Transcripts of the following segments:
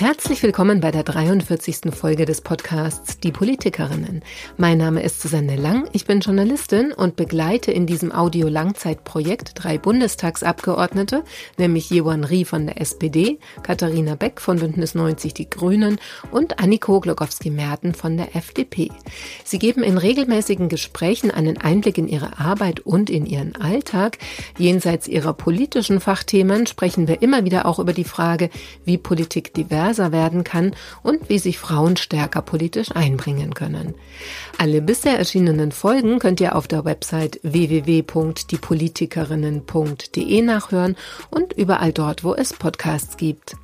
Herzlich willkommen bei der 43. Folge des Podcasts Die Politikerinnen. Mein Name ist Susanne Lang, ich bin Journalistin und begleite in diesem Audio-Langzeitprojekt drei Bundestagsabgeordnete, nämlich Jewan Rie von der SPD, Katharina Beck von Bündnis 90 Die Grünen und Anniko Glogowski-Merten von der FDP. Sie geben in regelmäßigen Gesprächen einen Einblick in ihre Arbeit und in ihren Alltag. Jenseits ihrer politischen Fachthemen sprechen wir immer wieder auch über die Frage, wie Politik divers diverser werden kann und wie sich Frauen stärker politisch einbringen können. Alle bisher erschienenen Folgen könnt ihr auf der Website www.diepolitikerinnen.de nachhören und überall dort, wo es Podcasts gibt.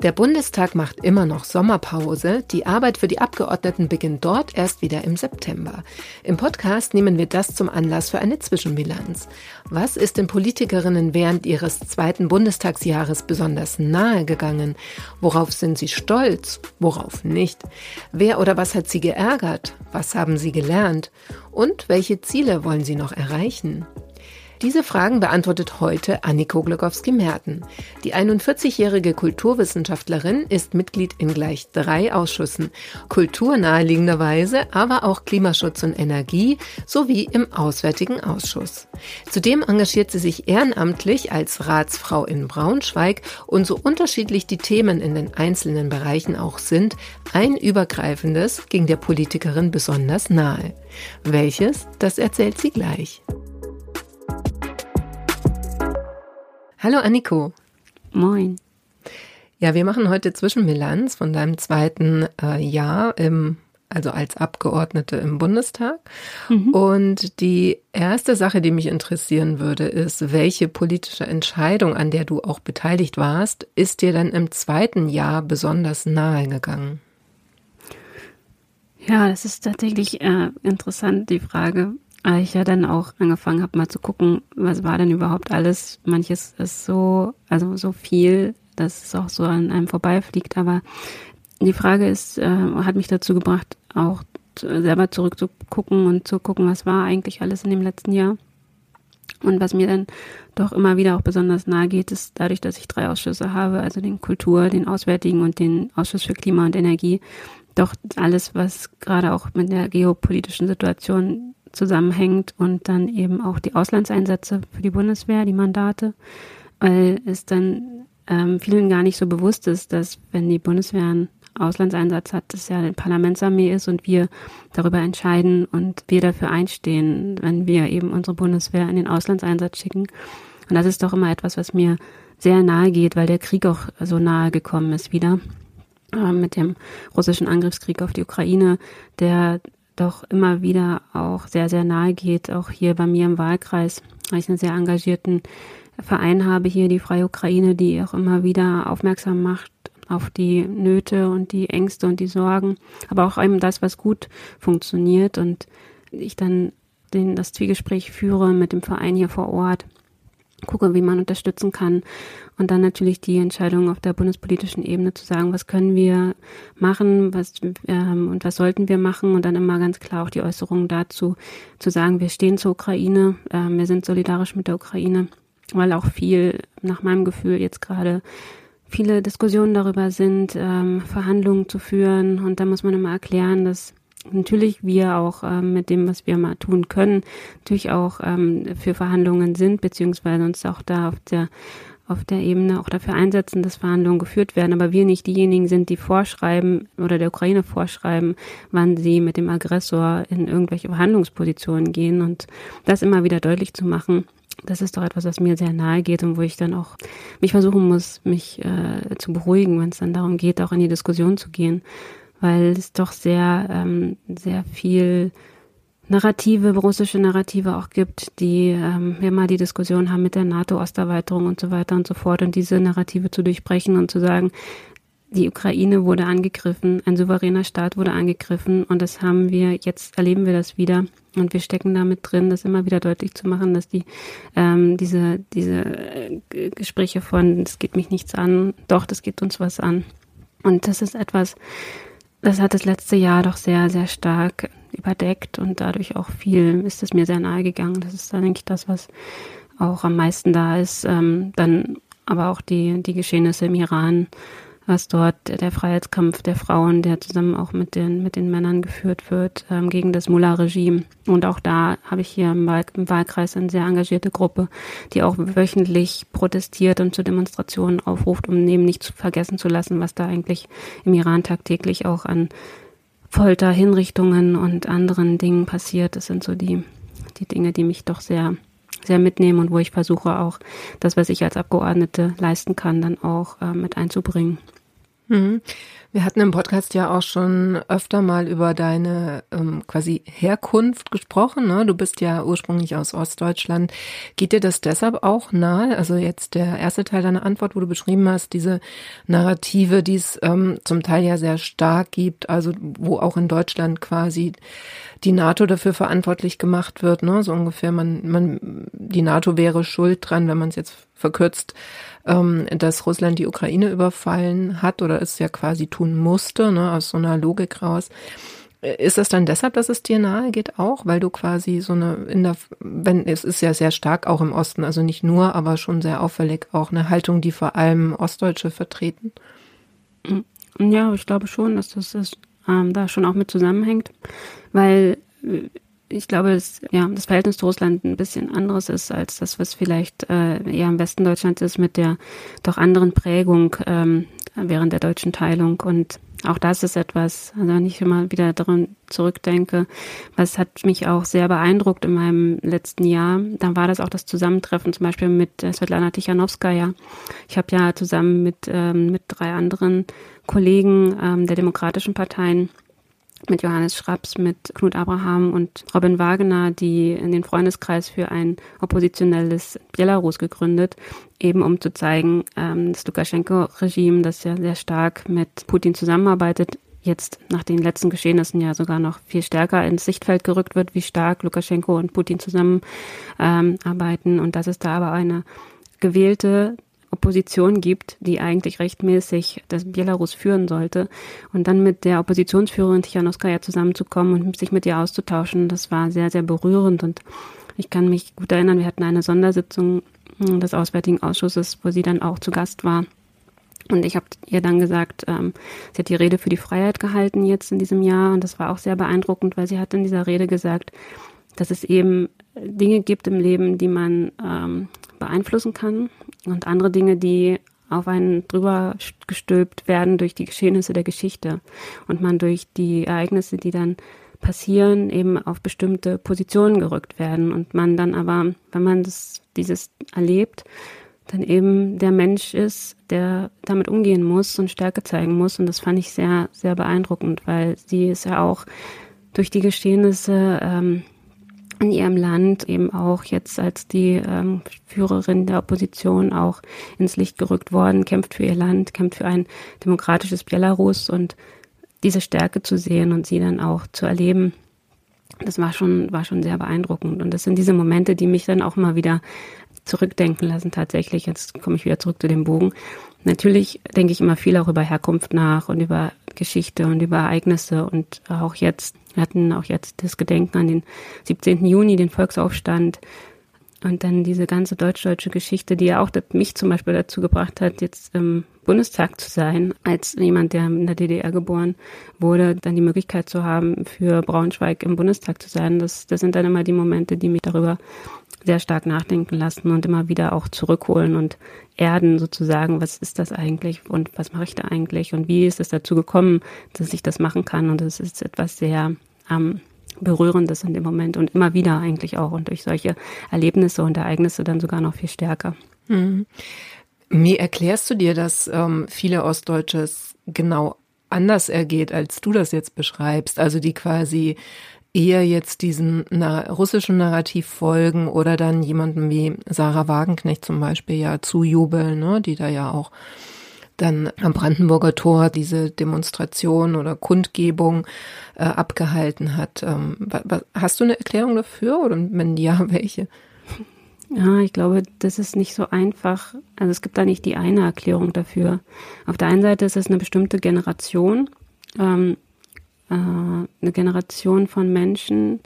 Der Bundestag macht immer noch Sommerpause. Die Arbeit für die Abgeordneten beginnt dort erst wieder im September. Im Podcast nehmen wir das zum Anlass für eine Zwischenbilanz. Was ist den Politikerinnen während ihres zweiten Bundestagsjahres besonders nahe gegangen? Worauf sind sie stolz? Worauf nicht? Wer oder was hat sie geärgert? Was haben sie gelernt? Und welche Ziele wollen sie noch erreichen? Diese Fragen beantwortet heute Anniko Glogowski-Merten. Die 41-jährige Kulturwissenschaftlerin ist Mitglied in gleich drei Ausschüssen. Kultur naheliegenderweise, aber auch Klimaschutz und Energie sowie im Auswärtigen Ausschuss. Zudem engagiert sie sich ehrenamtlich als Ratsfrau in Braunschweig und so unterschiedlich die Themen in den einzelnen Bereichen auch sind, ein übergreifendes ging der Politikerin besonders nahe. Welches, das erzählt sie gleich. Hallo Anniko. Moin. Ja, wir machen heute Zwischenbilanz von deinem zweiten äh, Jahr im also als Abgeordnete im Bundestag. Mhm. Und die erste Sache, die mich interessieren würde, ist, welche politische Entscheidung, an der du auch beteiligt warst, ist dir dann im zweiten Jahr besonders nahe gegangen? Ja, das ist tatsächlich äh, interessant, die Frage weil ich ja dann auch angefangen habe, mal zu gucken, was war denn überhaupt alles. Manches ist so, also so viel, dass es auch so an einem vorbeifliegt. Aber die Frage ist, äh, hat mich dazu gebracht, auch selber zurückzugucken und zu gucken, was war eigentlich alles in dem letzten Jahr. Und was mir dann doch immer wieder auch besonders nahe geht, ist dadurch, dass ich drei Ausschüsse habe, also den Kultur, den Auswärtigen und den Ausschuss für Klima und Energie, doch alles, was gerade auch mit der geopolitischen Situation zusammenhängt und dann eben auch die Auslandseinsätze für die Bundeswehr, die Mandate, weil es dann ähm, vielen gar nicht so bewusst ist, dass wenn die Bundeswehr einen Auslandseinsatz hat, das ja eine Parlamentsarmee ist und wir darüber entscheiden und wir dafür einstehen, wenn wir eben unsere Bundeswehr in den Auslandseinsatz schicken. Und das ist doch immer etwas, was mir sehr nahe geht, weil der Krieg auch so nahe gekommen ist wieder äh, mit dem russischen Angriffskrieg auf die Ukraine, der doch immer wieder auch sehr, sehr nahe geht, auch hier bei mir im Wahlkreis, weil ich einen sehr engagierten Verein habe hier, die Freie Ukraine, die auch immer wieder aufmerksam macht auf die Nöte und die Ängste und die Sorgen, aber auch eben das, was gut funktioniert. Und ich dann den, das Zwiegespräch führe mit dem Verein hier vor Ort gucke, wie man unterstützen kann. Und dann natürlich die Entscheidung auf der bundespolitischen Ebene zu sagen, was können wir machen, was ähm, und was sollten wir machen und dann immer ganz klar auch die Äußerungen dazu zu sagen, wir stehen zur Ukraine, äh, wir sind solidarisch mit der Ukraine, weil auch viel nach meinem Gefühl jetzt gerade viele Diskussionen darüber sind, ähm, Verhandlungen zu führen und da muss man immer erklären, dass natürlich wir auch ähm, mit dem, was wir mal tun können, natürlich auch ähm, für Verhandlungen sind, beziehungsweise uns auch da auf der auf der Ebene auch dafür einsetzen, dass Verhandlungen geführt werden, aber wir nicht diejenigen sind, die vorschreiben oder der Ukraine vorschreiben, wann sie mit dem Aggressor in irgendwelche Verhandlungspositionen gehen und das immer wieder deutlich zu machen. Das ist doch etwas, was mir sehr nahe geht und wo ich dann auch mich versuchen muss, mich äh, zu beruhigen, wenn es dann darum geht, auch in die Diskussion zu gehen weil es doch sehr, ähm, sehr viel Narrative, russische Narrative auch gibt, die ähm, wir mal die Diskussion haben mit der NATO-Osterweiterung und so weiter und so fort und diese Narrative zu durchbrechen und zu sagen, die Ukraine wurde angegriffen, ein souveräner Staat wurde angegriffen und das haben wir, jetzt erleben wir das wieder und wir stecken damit drin, das immer wieder deutlich zu machen, dass die ähm, diese, diese äh, Gespräche von, das geht mich nichts an, doch, das geht uns was an. Und das ist etwas, das hat das letzte Jahr doch sehr, sehr stark überdeckt und dadurch auch viel ist es mir sehr nahe gegangen. Das ist dann, denke ich, das, was auch am meisten da ist. Ähm, dann aber auch die, die Geschehnisse im Iran, was dort der Freiheitskampf der Frauen, der zusammen auch mit den, mit den Männern geführt wird, ähm, gegen das Mullah-Regime. Und auch da habe ich hier im, Wahl, im Wahlkreis eine sehr engagierte Gruppe, die auch wöchentlich protestiert und zu Demonstrationen aufruft, um eben nicht zu vergessen zu lassen, was da eigentlich im Iran tagtäglich auch an Folter, Hinrichtungen und anderen Dingen passiert. Das sind so die, die Dinge, die mich doch sehr sehr mitnehmen und wo ich versuche auch das, was ich als Abgeordnete leisten kann, dann auch äh, mit einzubringen. Mhm. Wir hatten im Podcast ja auch schon öfter mal über deine ähm, quasi Herkunft gesprochen. Ne? Du bist ja ursprünglich aus Ostdeutschland. Geht dir das deshalb auch nahe? Also jetzt der erste Teil deiner Antwort, wo du beschrieben hast, diese Narrative, die es ähm, zum Teil ja sehr stark gibt, also wo auch in Deutschland quasi die NATO dafür verantwortlich gemacht wird, ne? so ungefähr man, man, die NATO wäre schuld dran, wenn man es jetzt verkürzt ähm, dass Russland die Ukraine überfallen hat oder es ja quasi tun musste, ne, aus so einer Logik raus. Ist das dann deshalb, dass es dir nahe geht auch, weil du quasi so eine in der wenn es ist ja sehr stark auch im Osten, also nicht nur, aber schon sehr auffällig auch eine Haltung, die vor allem Ostdeutsche vertreten. Ja, ich glaube schon, dass das ist, ähm, da schon auch mit zusammenhängt, weil äh, ich glaube, dass ja, das Verhältnis zu Russland ein bisschen anderes ist als das, was vielleicht äh, eher im Westen Deutschlands ist, mit der doch anderen Prägung ähm, während der deutschen Teilung. Und auch das ist etwas, also wenn ich immer wieder daran zurückdenke, was hat mich auch sehr beeindruckt in meinem letzten Jahr. Dann war das auch das Zusammentreffen zum Beispiel mit äh, Svetlana Tichanowskaja. Ich habe ja zusammen mit, ähm, mit drei anderen Kollegen ähm, der demokratischen Parteien mit Johannes Schraps, mit Knut Abraham und Robin Wagner, die in den Freundeskreis für ein oppositionelles Belarus gegründet, eben um zu zeigen, ähm, das Lukaschenko-Regime, das ja sehr stark mit Putin zusammenarbeitet, jetzt nach den letzten Geschehnissen ja sogar noch viel stärker ins Sichtfeld gerückt wird, wie stark Lukaschenko und Putin zusammenarbeiten. Und dass es da aber eine gewählte Opposition gibt, die eigentlich rechtmäßig das Belarus führen sollte. Und dann mit der Oppositionsführerin Tichanowskaja zusammenzukommen und sich mit ihr auszutauschen, das war sehr, sehr berührend. Und ich kann mich gut erinnern, wir hatten eine Sondersitzung des Auswärtigen Ausschusses, wo sie dann auch zu Gast war. Und ich habe ihr dann gesagt, ähm, sie hat die Rede für die Freiheit gehalten jetzt in diesem Jahr. Und das war auch sehr beeindruckend, weil sie hat in dieser Rede gesagt, dass es eben Dinge gibt im Leben, die man ähm, beeinflussen kann und andere Dinge, die auf einen drüber gestülpt werden durch die Geschehnisse der Geschichte und man durch die Ereignisse, die dann passieren, eben auf bestimmte Positionen gerückt werden und man dann aber, wenn man das, dieses erlebt, dann eben der Mensch ist, der damit umgehen muss und Stärke zeigen muss. Und das fand ich sehr, sehr beeindruckend, weil sie ist ja auch durch die Geschehnisse ähm, in ihrem Land eben auch jetzt als die ähm, Führerin der Opposition auch ins Licht gerückt worden, kämpft für ihr Land, kämpft für ein demokratisches Belarus und diese Stärke zu sehen und sie dann auch zu erleben, das war schon, war schon sehr beeindruckend. Und das sind diese Momente, die mich dann auch mal wieder zurückdenken lassen, tatsächlich. Jetzt komme ich wieder zurück zu dem Bogen. Natürlich denke ich immer viel auch über Herkunft nach und über Geschichte und über Ereignisse und auch jetzt, wir hatten auch jetzt das Gedenken an den 17. Juni, den Volksaufstand und dann diese ganze deutsch-deutsche Geschichte, die ja auch mich zum Beispiel dazu gebracht hat, jetzt im Bundestag zu sein, als jemand, der in der DDR geboren wurde, dann die Möglichkeit zu haben, für Braunschweig im Bundestag zu sein. Das, das sind dann immer die Momente, die mich darüber sehr stark nachdenken lassen und immer wieder auch zurückholen und erden sozusagen, was ist das eigentlich und was mache ich da eigentlich und wie ist es dazu gekommen, dass ich das machen kann und das ist etwas sehr ähm, Berührendes in dem Moment und immer wieder eigentlich auch und durch solche Erlebnisse und Ereignisse dann sogar noch viel stärker. Mhm. Wie erklärst du dir, dass ähm, viele Ostdeutsches genau anders ergeht, als du das jetzt beschreibst? Also die quasi eher jetzt diesen na russischen Narrativ folgen oder dann jemanden wie Sarah Wagenknecht zum Beispiel ja zujubeln, ne, die da ja auch dann am Brandenburger Tor diese Demonstration oder Kundgebung äh, abgehalten hat. Ähm, hast du eine Erklärung dafür oder wenn ja, welche? Ja, ich glaube, das ist nicht so einfach. Also es gibt da nicht die eine Erklärung dafür. Auf der einen Seite ist es eine bestimmte Generation, ähm, äh, eine Generation von Menschen,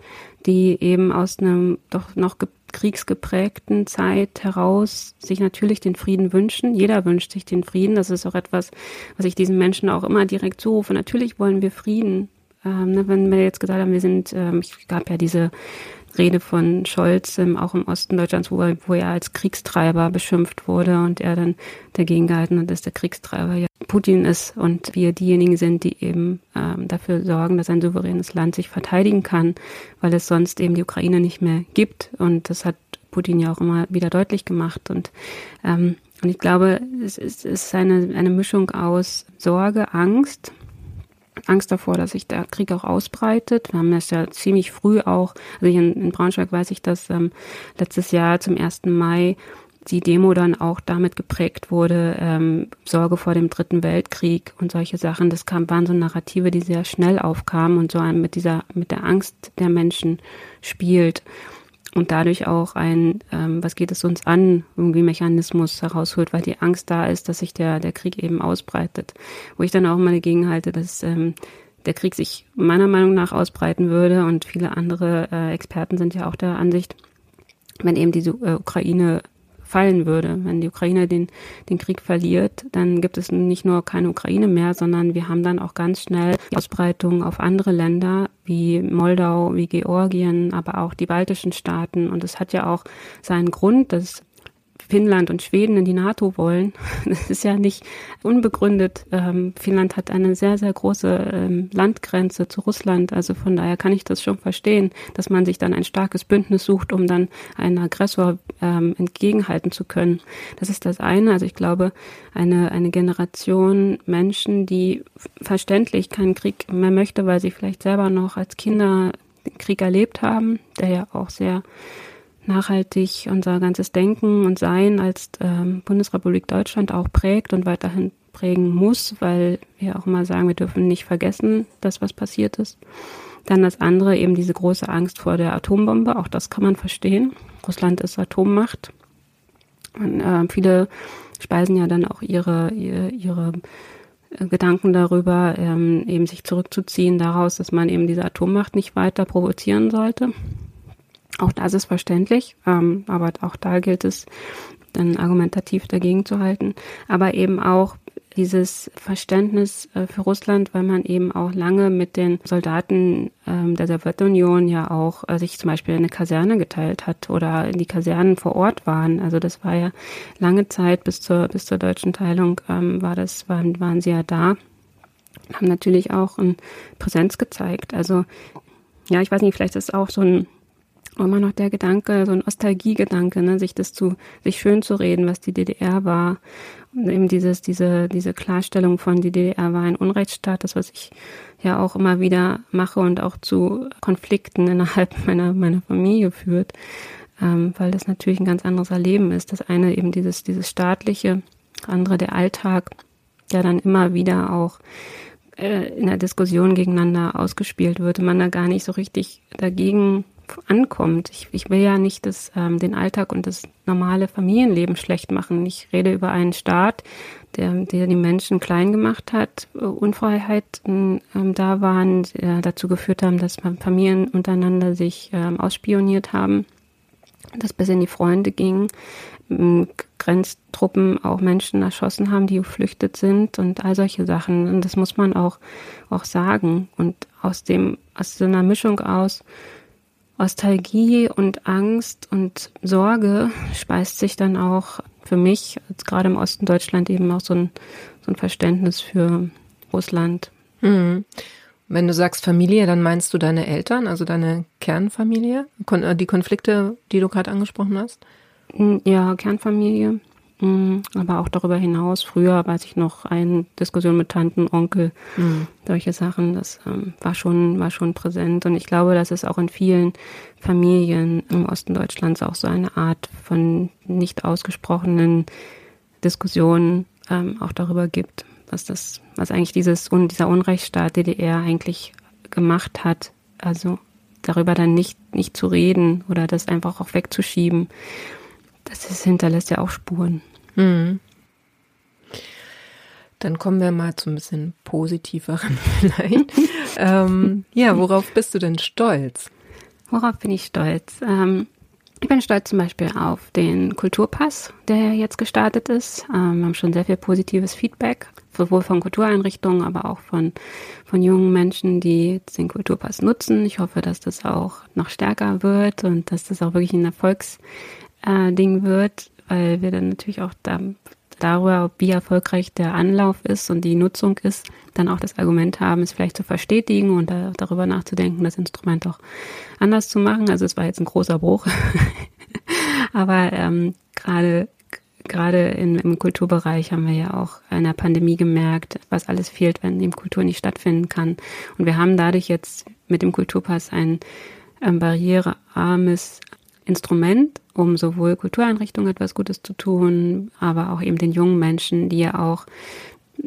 die eben aus einem doch noch kriegsgeprägten Zeit heraus sich natürlich den Frieden wünschen. Jeder wünscht sich den Frieden. Das ist auch etwas, was ich diesen Menschen auch immer direkt zurufe. Natürlich wollen wir Frieden. Ähm, ne, wenn wir jetzt gesagt haben, wir sind, ähm, ich gab ja diese Rede von Scholz, ähm, auch im Osten Deutschlands, wo er, wo er als Kriegstreiber beschimpft wurde und er dann dagegen gehalten hat, dass der Kriegstreiber ja Putin ist und wir diejenigen sind, die eben ähm, dafür sorgen, dass ein souveränes Land sich verteidigen kann, weil es sonst eben die Ukraine nicht mehr gibt. Und das hat Putin ja auch immer wieder deutlich gemacht. Und, ähm, und ich glaube, es ist, es ist eine, eine Mischung aus Sorge, Angst, Angst davor, dass sich der Krieg auch ausbreitet. Wir haben das ja ziemlich früh auch, also hier in, in Braunschweig weiß ich, dass ähm, letztes Jahr zum 1. Mai die Demo dann auch damit geprägt wurde, ähm, Sorge vor dem Dritten Weltkrieg und solche Sachen. Das kam, waren so Narrative, die sehr schnell aufkamen und so mit dieser, mit der Angst der Menschen spielt und dadurch auch ein, ähm, was geht es uns an, irgendwie Mechanismus herausholt, weil die Angst da ist, dass sich der, der Krieg eben ausbreitet. Wo ich dann auch mal dagegen halte, dass ähm, der Krieg sich meiner Meinung nach ausbreiten würde und viele andere äh, Experten sind ja auch der Ansicht, wenn eben diese äh, Ukraine fallen würde. Wenn die Ukraine den, den Krieg verliert, dann gibt es nicht nur keine Ukraine mehr, sondern wir haben dann auch ganz schnell die Ausbreitung auf andere Länder wie Moldau, wie Georgien, aber auch die baltischen Staaten. Und es hat ja auch seinen Grund, dass Finnland und Schweden in die NATO wollen. Das ist ja nicht unbegründet. Ähm, Finnland hat eine sehr, sehr große ähm, Landgrenze zu Russland. Also von daher kann ich das schon verstehen, dass man sich dann ein starkes Bündnis sucht, um dann einen Aggressor ähm, entgegenhalten zu können. Das ist das eine. Also ich glaube, eine, eine Generation Menschen, die verständlich keinen Krieg mehr möchte, weil sie vielleicht selber noch als Kinder den Krieg erlebt haben, der ja auch sehr nachhaltig unser ganzes Denken und Sein als ähm, Bundesrepublik Deutschland auch prägt und weiterhin prägen muss, weil wir auch immer sagen, wir dürfen nicht vergessen, dass was passiert ist. Dann das andere, eben diese große Angst vor der Atombombe, auch das kann man verstehen. Russland ist Atommacht. Und, äh, viele speisen ja dann auch ihre, ihre, ihre äh, Gedanken darüber, ähm, eben sich zurückzuziehen daraus, dass man eben diese Atommacht nicht weiter provozieren sollte. Auch das ist verständlich, ähm, aber auch da gilt es dann argumentativ dagegen zu halten. Aber eben auch dieses Verständnis äh, für Russland, weil man eben auch lange mit den Soldaten ähm, der Sowjetunion ja auch äh, sich zum Beispiel eine Kaserne geteilt hat oder die Kasernen vor Ort waren. Also das war ja lange Zeit bis zur bis zur deutschen Teilung ähm, war das waren waren sie ja da, haben natürlich auch eine Präsenz gezeigt. Also ja, ich weiß nicht, vielleicht ist auch so ein immer noch der Gedanke, so ein Nostalgiegedanke, ne, sich das zu, sich schön zu reden, was die DDR war. Und eben dieses, diese, diese Klarstellung von die DDR war ein Unrechtsstaat, das was ich ja auch immer wieder mache und auch zu Konflikten innerhalb meiner, meiner Familie führt. Ähm, weil das natürlich ein ganz anderes Erleben ist. Das eine eben dieses, dieses staatliche, andere der Alltag, der dann immer wieder auch äh, in der Diskussion gegeneinander ausgespielt wird und man da gar nicht so richtig dagegen ankommt. Ich, ich will ja nicht das, ähm, den Alltag und das normale Familienleben schlecht machen. Ich rede über einen Staat, der, der die Menschen klein gemacht hat, äh, Unfreiheiten ähm, da waren, äh, dazu geführt haben, dass Familien untereinander sich ähm, ausspioniert haben, dass bis in die Freunde ging, ähm, Grenztruppen auch Menschen erschossen haben, die geflüchtet sind und all solche Sachen. Und das muss man auch, auch sagen. Und aus dem, aus so einer Mischung aus Nostalgie und Angst und Sorge speist sich dann auch für mich, gerade im Osten Deutschland, eben auch so ein, so ein Verständnis für Russland. Mhm. Wenn du sagst Familie, dann meinst du deine Eltern, also deine Kernfamilie, äh, die Konflikte, die du gerade angesprochen hast? Ja, Kernfamilie. Mhm. Aber auch darüber hinaus, früher weiß ich noch, eine Diskussion mit Tanten, Onkel, mhm. solche Sachen, das ähm, war schon, war schon präsent. Und ich glaube, dass es auch in vielen Familien im Osten Deutschlands auch so eine Art von nicht ausgesprochenen Diskussionen ähm, auch darüber gibt, was das, was eigentlich dieses, dieser Unrechtsstaat DDR eigentlich gemacht hat. Also darüber dann nicht, nicht zu reden oder das einfach auch wegzuschieben. Das ist, hinterlässt ja auch Spuren. Mhm. Dann kommen wir mal zu ein bisschen positiveren vielleicht. ähm, ja, worauf bist du denn stolz? Worauf bin ich stolz? Ähm, Ich bin stolz zum Beispiel auf den Kulturpass, der jetzt gestartet ist. Ähm, wir haben schon sehr viel positives Feedback, sowohl von Kultureinrichtungen, aber auch von, von jungen Menschen, die den Kulturpass nutzen. Ich hoffe, dass das auch noch stärker wird und dass das auch wirklich ein Erfolgsding äh, wird, weil wir dann natürlich auch da, darüber, wie erfolgreich der Anlauf ist und die Nutzung ist, dann auch das Argument haben, es vielleicht zu verstetigen und da, darüber nachzudenken, das Instrument auch anders zu machen. Also es war jetzt ein großer Bruch. Aber ähm, gerade gerade im Kulturbereich haben wir ja auch in der Pandemie gemerkt, was alles fehlt, wenn eben Kultur nicht stattfinden kann. Und wir haben dadurch jetzt mit dem Kulturpass ein ähm, barrierearmes Instrument, um sowohl Kultureinrichtungen etwas Gutes zu tun, aber auch eben den jungen Menschen, die ja auch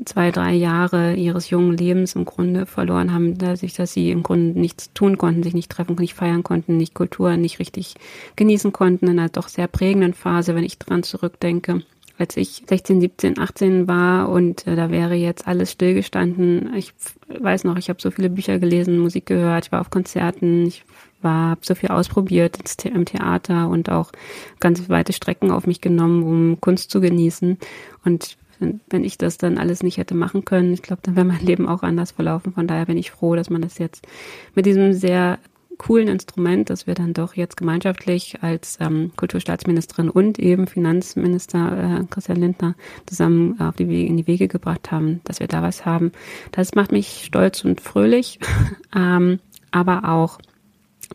zwei, drei Jahre ihres jungen Lebens im Grunde verloren haben, dadurch, dass sie im Grunde nichts tun konnten, sich nicht treffen, nicht feiern konnten, nicht Kultur nicht richtig genießen konnten, in einer doch sehr prägenden Phase, wenn ich dran zurückdenke. Als ich 16, 17, 18 war und äh, da wäre jetzt alles stillgestanden. Ich weiß noch, ich habe so viele Bücher gelesen, Musik gehört, ich war auf Konzerten, ich war, habe so viel ausprobiert im Theater und auch ganz weite Strecken auf mich genommen, um Kunst zu genießen. Und wenn, ich das dann alles nicht hätte machen können, ich glaube, dann wäre mein Leben auch anders verlaufen. Von daher bin ich froh, dass man das jetzt mit diesem sehr coolen Instrument, das wir dann doch jetzt gemeinschaftlich als ähm, Kulturstaatsministerin und eben Finanzminister äh, Christian Lindner zusammen auf die Wege, in die Wege gebracht haben, dass wir da was haben. Das macht mich stolz und fröhlich, ähm, aber auch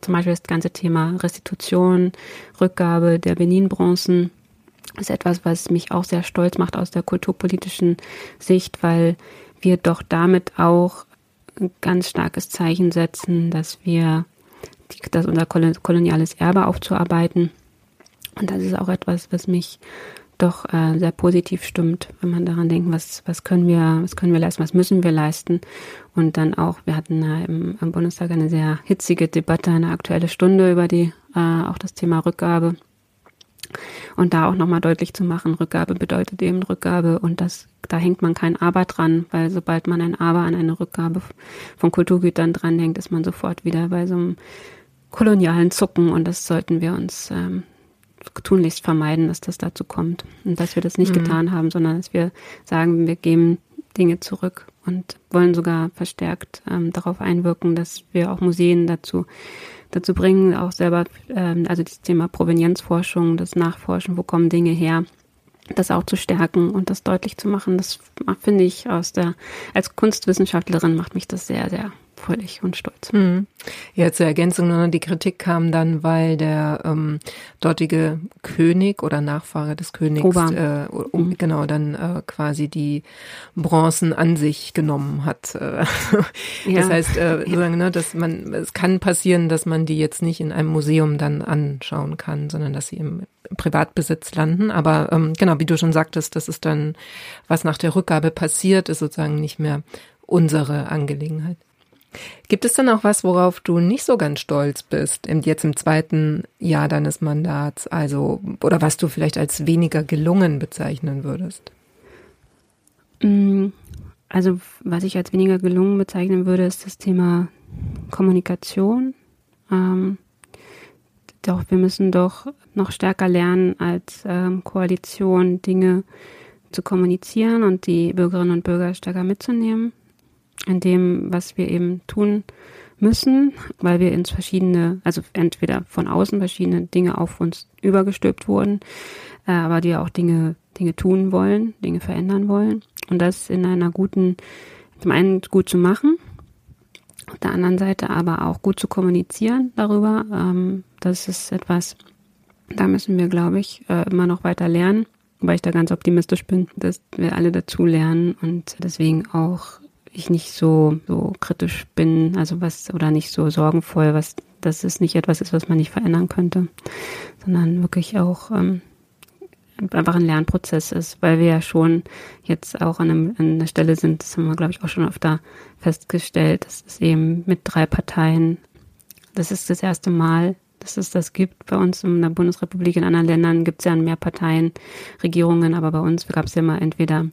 zum Beispiel das ganze Thema Restitution, Rückgabe der Benin-Bronzen ist etwas, was mich auch sehr stolz macht aus der kulturpolitischen Sicht, weil wir doch damit auch ein ganz starkes Zeichen setzen, dass wir die, dass unser koloniales Erbe aufzuarbeiten. Und das ist auch etwas, was mich doch äh, sehr positiv stimmt, wenn man daran denkt, was, was können wir, was können wir leisten, was müssen wir leisten. Und dann auch, wir hatten äh, im, im Bundestag eine sehr hitzige Debatte, eine aktuelle Stunde über die, äh, auch das Thema Rückgabe und da auch nochmal deutlich zu machen, Rückgabe bedeutet eben Rückgabe und das, da hängt man kein Aber dran, weil sobald man ein Aber an eine Rückgabe von Kulturgütern dranhängt, ist man sofort wieder bei so einem kolonialen Zucken und das sollten wir uns ähm, tunlichst vermeiden, dass das dazu kommt und dass wir das nicht mhm. getan haben, sondern dass wir sagen, wir geben Dinge zurück und wollen sogar verstärkt ähm, darauf einwirken, dass wir auch Museen dazu dazu bringen, auch selber, ähm, also das Thema Provenienzforschung, das Nachforschen, wo kommen Dinge her, das auch zu stärken und das deutlich zu machen. Das finde ich aus der, als Kunstwissenschaftlerin macht mich das sehr, sehr fröhlich und stolz. Mhm. Ja, zur Ergänzung nur die Kritik kam dann, weil der ähm, dortige König oder Nachfahre des Königs äh, um, mhm. genau dann äh, quasi die Bronzen an sich genommen hat. Äh, ja. Das heißt, äh, sozusagen, ne, dass man es kann passieren, dass man die jetzt nicht in einem Museum dann anschauen kann, sondern dass sie im Privatbesitz landen. Aber ähm, genau, wie du schon sagtest, das ist dann, was nach der Rückgabe passiert, ist sozusagen nicht mehr unsere Angelegenheit. Gibt es denn auch was, worauf du nicht so ganz stolz bist, jetzt im zweiten Jahr deines Mandats, also, oder was du vielleicht als weniger gelungen bezeichnen würdest? Mm, also, was ich als weniger gelungen bezeichnen würde, ist das Thema Kommunikation. Ähm, doch, wir müssen doch noch stärker lernen, als ähm, Koalition Dinge zu kommunizieren und die Bürgerinnen und Bürger stärker mitzunehmen in dem, was wir eben tun müssen, weil wir ins verschiedene, also entweder von außen verschiedene Dinge auf uns übergestülpt wurden, äh, aber die auch Dinge, Dinge tun wollen, Dinge verändern wollen. Und das in einer guten, zum einen gut zu machen, auf der anderen Seite aber auch gut zu kommunizieren darüber. Ähm, das ist etwas, da müssen wir, glaube ich, äh, immer noch weiter lernen, weil ich da ganz optimistisch bin, dass wir alle dazu lernen und deswegen auch ich nicht so, so kritisch bin, also was, oder nicht so sorgenvoll, was, dass es nicht etwas ist, was man nicht verändern könnte, sondern wirklich auch ähm, einfach ein Lernprozess ist, weil wir ja schon jetzt auch an, einem, an einer Stelle sind, das haben wir, glaube ich, auch schon öfter festgestellt, dass es eben mit drei Parteien, das ist das erste Mal, dass es das gibt bei uns in der Bundesrepublik. In anderen Ländern gibt es ja mehr Parteien, Regierungen, aber bei uns gab es ja immer entweder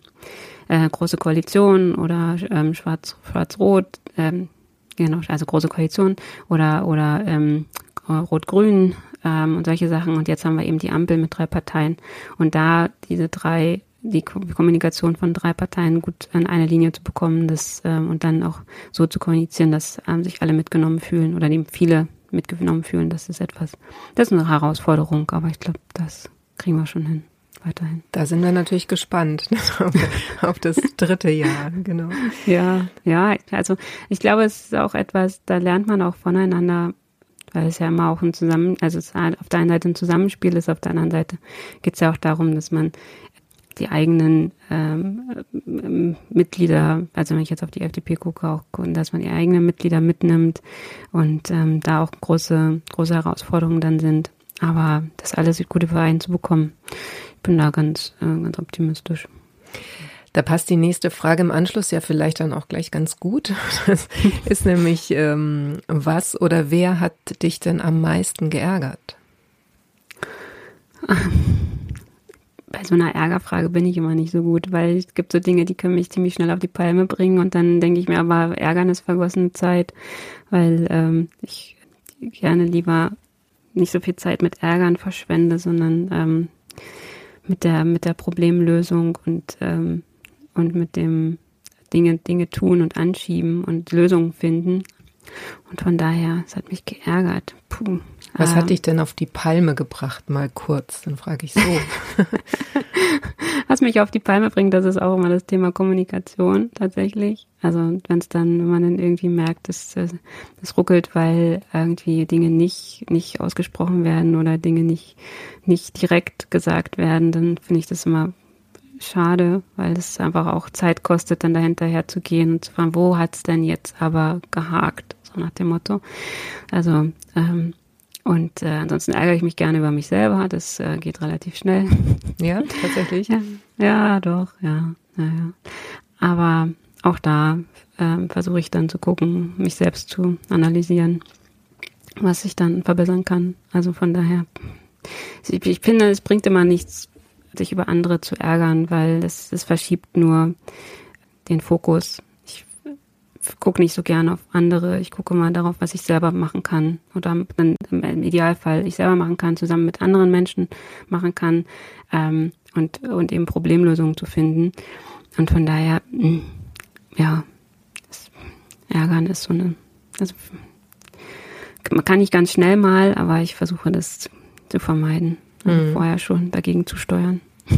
äh, große Koalition oder ähm, schwarz, schwarz-rot, ähm, genau, also große Koalition oder oder ähm, rot-grün, äh, ähm, und solche Sachen. Und jetzt haben wir eben die Ampel mit drei Parteien. Und da diese drei, die Kommunikation von drei Parteien gut an eine Linie zu bekommen das, ähm, und dann auch so zu kommunizieren, dass ähm, sich alle mitgenommen fühlen oder die viele mitgenommen fühlen, das ist etwas, das ist eine Herausforderung, aber ich glaube, das kriegen wir schon hin weiterhin. Da sind wir natürlich gespannt auf das dritte Jahr, genau. Ja, ja, also ich glaube, es ist auch etwas, da lernt man auch voneinander, weil es ja immer auch ein Zusammen, also es auf der einen Seite ein Zusammenspiel ist, auf der anderen Seite geht es ja auch darum, dass man die eigenen ähm, Mitglieder, also wenn ich jetzt auf die FDP gucke, auch, dass man die eigenen Mitglieder mitnimmt und ähm, da auch große, große Herausforderungen dann sind. Aber das alles gut übereinzubekommen, ich bin da ganz, äh, ganz optimistisch. Da passt die nächste Frage im Anschluss ja vielleicht dann auch gleich ganz gut. Das ist nämlich, ähm, was oder wer hat dich denn am meisten geärgert? Bei so einer Ärgerfrage bin ich immer nicht so gut, weil es gibt so Dinge, die können mich ziemlich schnell auf die Palme bringen und dann denke ich mir aber, Ärgern ist vergossene Zeit, weil ähm, ich gerne lieber nicht so viel Zeit mit Ärgern verschwende, sondern ähm, mit der mit der Problemlösung und ähm, und mit dem Dinge Dinge tun und anschieben und Lösungen finden. Und von daher, es hat mich geärgert. Puh. Was hat ähm. dich denn auf die Palme gebracht, mal kurz? Dann frage ich so. Was mich auf die Palme bringt, das ist auch immer das Thema Kommunikation tatsächlich. Also wenn es dann, wenn man dann irgendwie merkt, dass das ruckelt, weil irgendwie Dinge nicht nicht ausgesprochen werden oder Dinge nicht nicht direkt gesagt werden, dann finde ich das immer schade, weil es einfach auch Zeit kostet, dann dahinterher zu gehen und zu fragen, wo hat's denn jetzt aber gehakt, so nach dem Motto. Also ähm, und äh, ansonsten ärgere ich mich gerne über mich selber. Das äh, geht relativ schnell. Ja, tatsächlich. ja, ja, doch, ja, ja, ja. Aber auch da äh, versuche ich dann zu gucken, mich selbst zu analysieren, was ich dann verbessern kann. Also von daher, ich, ich finde, es bringt immer nichts, sich über andere zu ärgern, weil es, es verschiebt nur den Fokus gucke nicht so gerne auf andere. Ich gucke mal darauf, was ich selber machen kann oder dann im Idealfall ich selber machen kann, zusammen mit anderen Menschen machen kann ähm, und, und eben Problemlösungen zu finden. Und von daher, hm, ja, Ärgern ist so eine, also man kann nicht ganz schnell mal, aber ich versuche das zu vermeiden, also mhm. vorher schon dagegen zu steuern.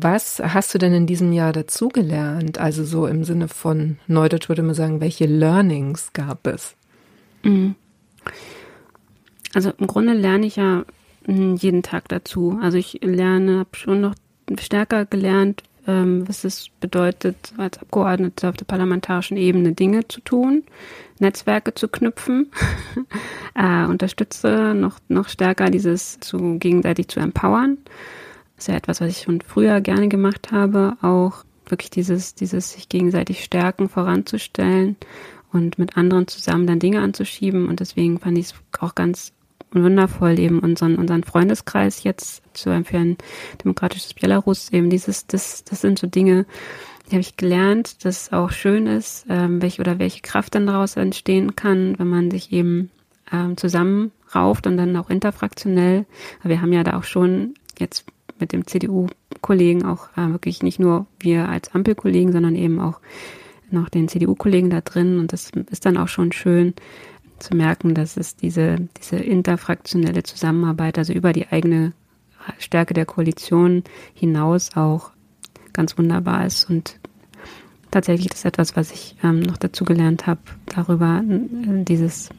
Was hast du denn in diesem Jahr dazugelernt? Also so im Sinne von Neudeutsch würde man sagen, welche Learnings gab es? Mhm. Also im Grunde lerne ich ja hm, jeden Tag dazu. Also ich lerne, habe schon noch stärker gelernt, ähm, was es bedeutet, als Abgeordnete auf der parlamentarischen Ebene Dinge zu tun, Netzwerke zu knüpfen, äh, unterstütze noch, noch stärker dieses zu gegenseitig zu empowern ist ja etwas, was ich schon früher gerne gemacht habe, auch wirklich dieses, dieses sich gegenseitig stärken, voranzustellen und mit anderen zusammen dann Dinge anzuschieben. Und deswegen fand ich es auch ganz wundervoll, eben unseren, unseren Freundeskreis jetzt zu empfehlen, demokratisches Belarus, eben dieses, das, das sind so Dinge, die habe ich gelernt, dass es auch schön ist, ähm, welche oder welche Kraft dann daraus entstehen kann, wenn man sich eben ähm, zusammenrauft und dann auch interfraktionell. Wir haben ja da auch schon jetzt mit dem CDU-Kollegen auch äh, wirklich nicht nur wir als Ampelkollegen, sondern eben auch noch den CDU-Kollegen da drin. Und das ist dann auch schon schön zu merken, dass es diese, diese interfraktionelle Zusammenarbeit, also über die eigene Stärke der Koalition hinaus auch ganz wunderbar ist. Und tatsächlich ist etwas, was ich ähm, noch dazu gelernt habe, darüber dieses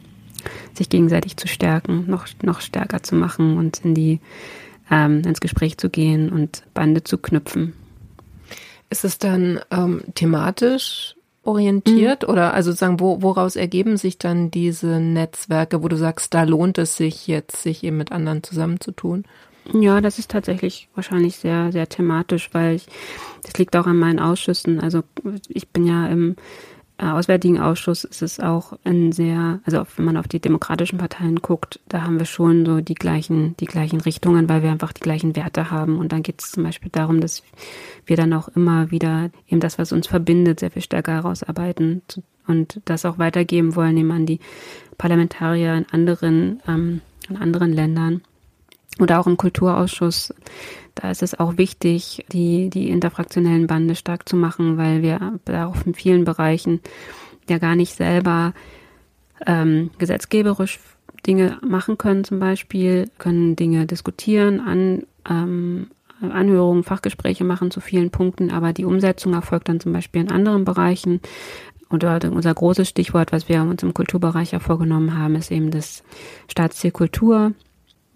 sich gegenseitig zu stärken, noch, noch stärker zu machen und in die ähm, ins Gespräch zu gehen und Bande zu knüpfen. Ist es dann ähm, thematisch orientiert mhm. oder also sagen, wo, woraus ergeben sich dann diese Netzwerke, wo du sagst, da lohnt es sich jetzt, sich eben mit anderen zusammenzutun? Ja, das ist tatsächlich wahrscheinlich sehr, sehr thematisch, weil ich, das liegt auch an meinen Ausschüssen. Also ich bin ja im Auswärtigen Ausschuss ist es auch ein sehr, also wenn man auf die demokratischen Parteien guckt, da haben wir schon so die gleichen, die gleichen Richtungen, weil wir einfach die gleichen Werte haben. Und dann geht es zum Beispiel darum, dass wir dann auch immer wieder eben das, was uns verbindet, sehr viel stärker herausarbeiten und das auch weitergeben wollen, eben an die Parlamentarier in anderen ähm, in anderen Ländern. Oder auch im Kulturausschuss. Da ist es auch wichtig, die, die interfraktionellen Bande stark zu machen, weil wir auch in vielen Bereichen ja gar nicht selber ähm, gesetzgeberisch Dinge machen können, zum Beispiel, können Dinge diskutieren, an, ähm, Anhörungen, Fachgespräche machen zu vielen Punkten, aber die Umsetzung erfolgt dann zum Beispiel in anderen Bereichen. Oder unser großes Stichwort, was wir uns im Kulturbereich ja vorgenommen haben, ist eben das Staatsziel Kultur.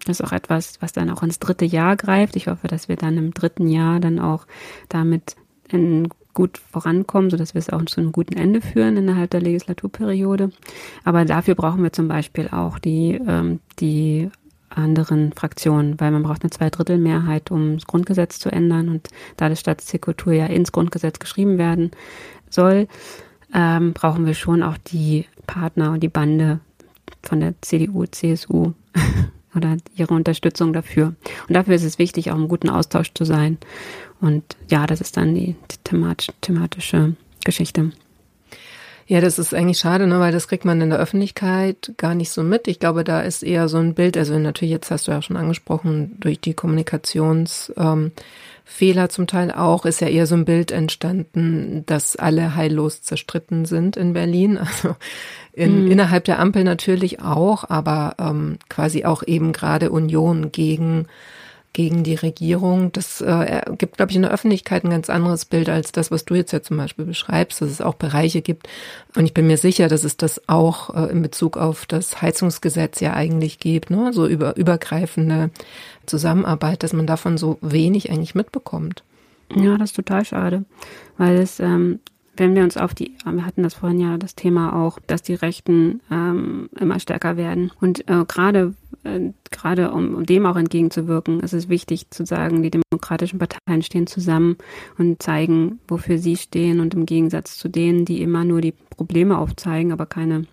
Das ist auch etwas, was dann auch ins dritte Jahr greift. Ich hoffe, dass wir dann im dritten Jahr dann auch damit in gut vorankommen, sodass wir es auch zu einem guten Ende führen innerhalb der Legislaturperiode. Aber dafür brauchen wir zum Beispiel auch die, ähm, die anderen Fraktionen, weil man braucht eine Zweidrittelmehrheit, um das Grundgesetz zu ändern. Und da das Staatskultur ja ins Grundgesetz geschrieben werden soll, ähm, brauchen wir schon auch die Partner und die Bande von der CDU, CSU oder ihre Unterstützung dafür. Und dafür ist es wichtig, auch im guten Austausch zu sein. Und ja, das ist dann die, die thematisch, thematische Geschichte. Ja, das ist eigentlich schade, ne, weil das kriegt man in der Öffentlichkeit gar nicht so mit. Ich glaube, da ist eher so ein Bild, also natürlich, jetzt hast du ja schon angesprochen, durch die Kommunikationsfehler ähm, zum Teil auch, ist ja eher so ein Bild entstanden, dass alle heillos zerstritten sind in Berlin. Also in, mhm. innerhalb der Ampel natürlich auch, aber ähm, quasi auch eben gerade Union gegen gegen die Regierung. Das äh, gibt, glaube ich, in der Öffentlichkeit ein ganz anderes Bild als das, was du jetzt ja zum Beispiel beschreibst, dass es auch Bereiche gibt. Und ich bin mir sicher, dass es das auch äh, in Bezug auf das Heizungsgesetz ja eigentlich gibt, ne? so über, übergreifende Zusammenarbeit, dass man davon so wenig eigentlich mitbekommt. Ja, das ist total schade, weil es ähm, wenn wir uns auf die, wir hatten das vorhin ja das Thema auch, dass die Rechten ähm, immer stärker werden. Und äh, gerade äh, gerade um, um dem auch entgegenzuwirken, ist es wichtig zu sagen, die demokratischen Parteien stehen zusammen und zeigen, wofür sie stehen und im Gegensatz zu denen, die immer nur die Probleme aufzeigen, aber keine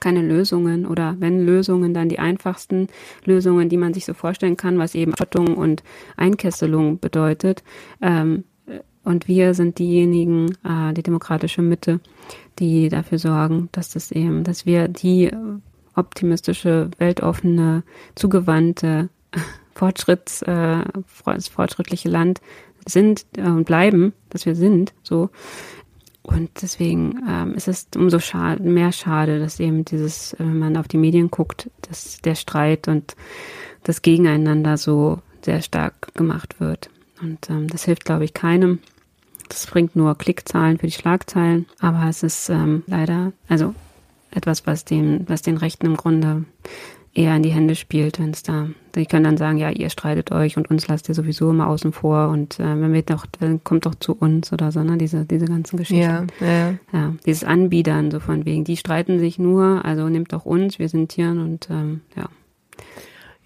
keine Lösungen oder wenn Lösungen, dann die einfachsten Lösungen, die man sich so vorstellen kann, was eben Schottung und Einkesselung bedeutet. Ähm, und wir sind diejenigen, äh, die demokratische Mitte, die dafür sorgen, dass das eben, dass wir die optimistische, weltoffene, zugewandte, Fortschritts, äh, fortschrittliche Land sind äh, und bleiben, dass wir sind, so. Und deswegen ähm, ist es umso schade, mehr schade, dass eben dieses, wenn man auf die Medien guckt, dass der Streit und das Gegeneinander so sehr stark gemacht wird. Und ähm, das hilft, glaube ich, keinem. Das bringt nur Klickzahlen für die Schlagzeilen. Aber es ist ähm, leider, also etwas, was den, was den Rechten im Grunde eher in die Hände spielt, wenn es da, die können dann sagen, ja, ihr streitet euch und uns lasst ihr sowieso immer außen vor und äh, wenn wir doch, dann kommt doch zu uns oder so, ne, diese, diese ganzen Geschichten. Ja, ja. ja, dieses Anbiedern, so von wegen, die streiten sich nur, also nimmt doch uns, wir sind hier und ähm, ja.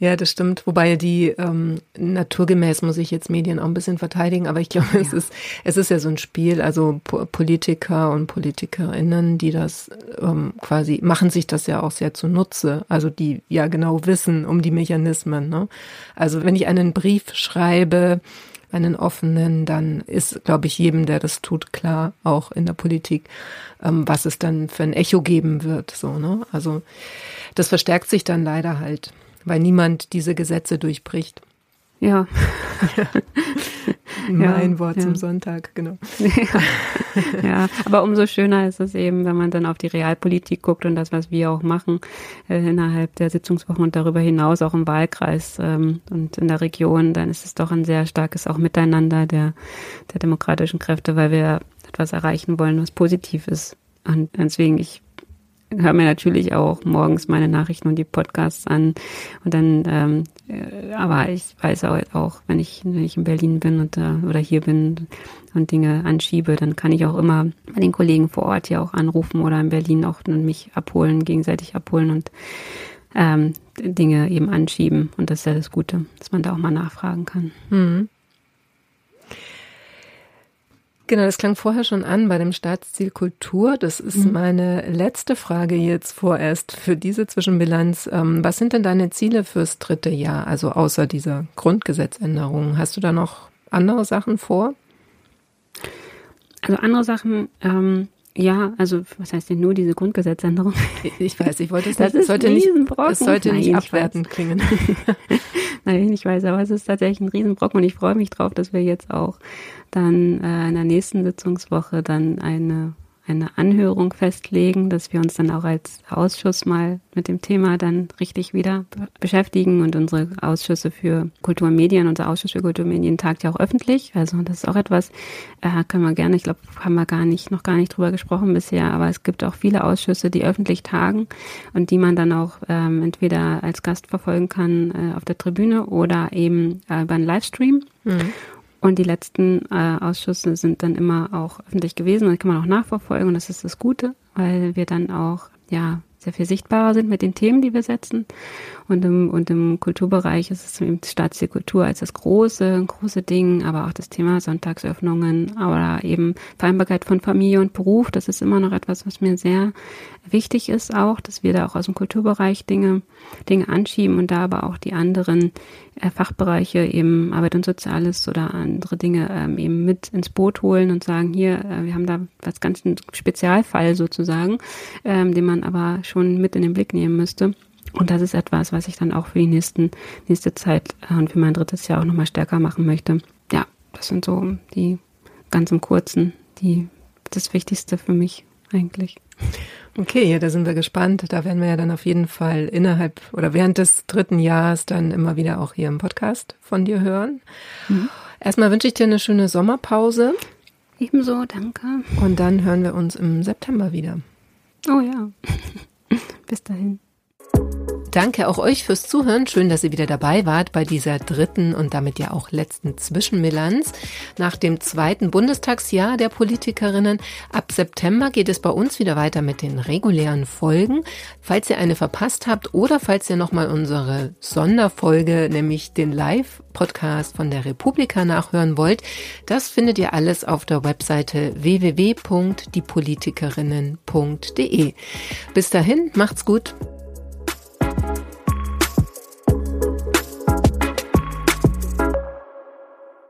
Ja, das stimmt. Wobei die ähm, naturgemäß muss ich jetzt Medien auch ein bisschen verteidigen, aber ich glaube, ja. es ist es ist ja so ein Spiel. Also po Politiker und Politikerinnen, die das ähm, quasi machen sich das ja auch sehr zunutze. Also die ja genau wissen um die Mechanismen. Ne? Also wenn ich einen Brief schreibe, einen offenen, dann ist, glaube ich, jedem, der das tut, klar, auch in der Politik, ähm, was es dann für ein Echo geben wird. So, ne? Also das verstärkt sich dann leider halt weil niemand diese Gesetze durchbricht. Ja. mein ja, Wort ja. zum Sonntag, genau. Ja. ja, aber umso schöner ist es eben, wenn man dann auf die Realpolitik guckt und das, was wir auch machen äh, innerhalb der Sitzungswochen und darüber hinaus auch im Wahlkreis ähm, und in der Region, dann ist es doch ein sehr starkes auch Miteinander der, der demokratischen Kräfte, weil wir etwas erreichen wollen, was positiv ist. Und deswegen, ich höre mir natürlich auch morgens meine Nachrichten und die Podcasts an. Und dann, ähm, äh, aber ich weiß auch, wenn ich, wenn ich in Berlin bin und, äh, oder hier bin und Dinge anschiebe, dann kann ich auch immer bei den Kollegen vor Ort hier auch anrufen oder in Berlin auch und mich abholen, gegenseitig abholen und ähm, Dinge eben anschieben. Und das ist ja das Gute, dass man da auch mal nachfragen kann. Mhm. Genau, das klang vorher schon an bei dem Staatsziel Kultur. Das ist mhm. meine letzte Frage jetzt vorerst für diese Zwischenbilanz. Ähm, was sind denn deine Ziele fürs dritte Jahr? Also außer dieser Grundgesetzänderung. Hast du da noch andere Sachen vor? Also andere Sachen, ähm, Ja, also was heißt denn nur diese Grundgesetzänderung? Ich weiß, ich wollte es nicht, es sollte nicht, es sollte nicht abwertend klingen. Nein, ich weiß, aber es ist tatsächlich ein Riesenbrocken und ich freue mich drauf, dass wir jetzt auch dann äh, in der nächsten Sitzungswoche dann eine eine Anhörung festlegen, dass wir uns dann auch als Ausschuss mal mit dem Thema dann richtig wieder beschäftigen und unsere Ausschüsse für Kultur und Medien, unser Ausschuss für Kultur und Medien tagt ja auch öffentlich. Also das ist auch etwas, äh, können wir gerne, ich glaube, haben wir gar nicht, noch gar nicht drüber gesprochen bisher, aber es gibt auch viele Ausschüsse, die öffentlich tagen und die man dann auch ähm, entweder als Gast verfolgen kann äh, auf der Tribüne oder eben äh, einen Livestream. Mhm. Und die letzten äh, Ausschüsse sind dann immer auch öffentlich gewesen und kann man auch nachverfolgen. Und das ist das Gute, weil wir dann auch ja sehr viel sichtbarer sind mit den Themen, die wir setzen. Und im, und im Kulturbereich ist es eben Staatsziel Kultur als das große, große Ding, aber auch das Thema Sonntagsöffnungen oder eben Vereinbarkeit von Familie und Beruf. Das ist immer noch etwas, was mir sehr wichtig ist auch, dass wir da auch aus dem Kulturbereich Dinge, Dinge anschieben und da aber auch die anderen Fachbereiche eben Arbeit und Soziales oder andere Dinge ähm, eben mit ins Boot holen und sagen, hier, äh, wir haben da was ganz ein Spezialfall sozusagen, ähm, den man aber schon mit in den Blick nehmen müsste. Und das ist etwas, was ich dann auch für die nächsten, nächste Zeit äh, und für mein drittes Jahr auch nochmal stärker machen möchte. Ja, das sind so die ganz im Kurzen, die, das Wichtigste für mich eigentlich. Okay, ja, da sind wir gespannt. Da werden wir ja dann auf jeden Fall innerhalb oder während des dritten Jahres dann immer wieder auch hier im Podcast von dir hören. Mhm. Erstmal wünsche ich dir eine schöne Sommerpause. Ebenso, danke. Und dann hören wir uns im September wieder. Oh ja. Bis dahin. Danke auch euch fürs Zuhören. Schön, dass ihr wieder dabei wart bei dieser dritten und damit ja auch letzten Zwischenbilanz. Nach dem zweiten Bundestagsjahr der Politikerinnen ab September geht es bei uns wieder weiter mit den regulären Folgen. Falls ihr eine verpasst habt oder falls ihr nochmal unsere Sonderfolge, nämlich den Live-Podcast von der Republika nachhören wollt, das findet ihr alles auf der Webseite www.diepolitikerinnen.de. Bis dahin, macht's gut.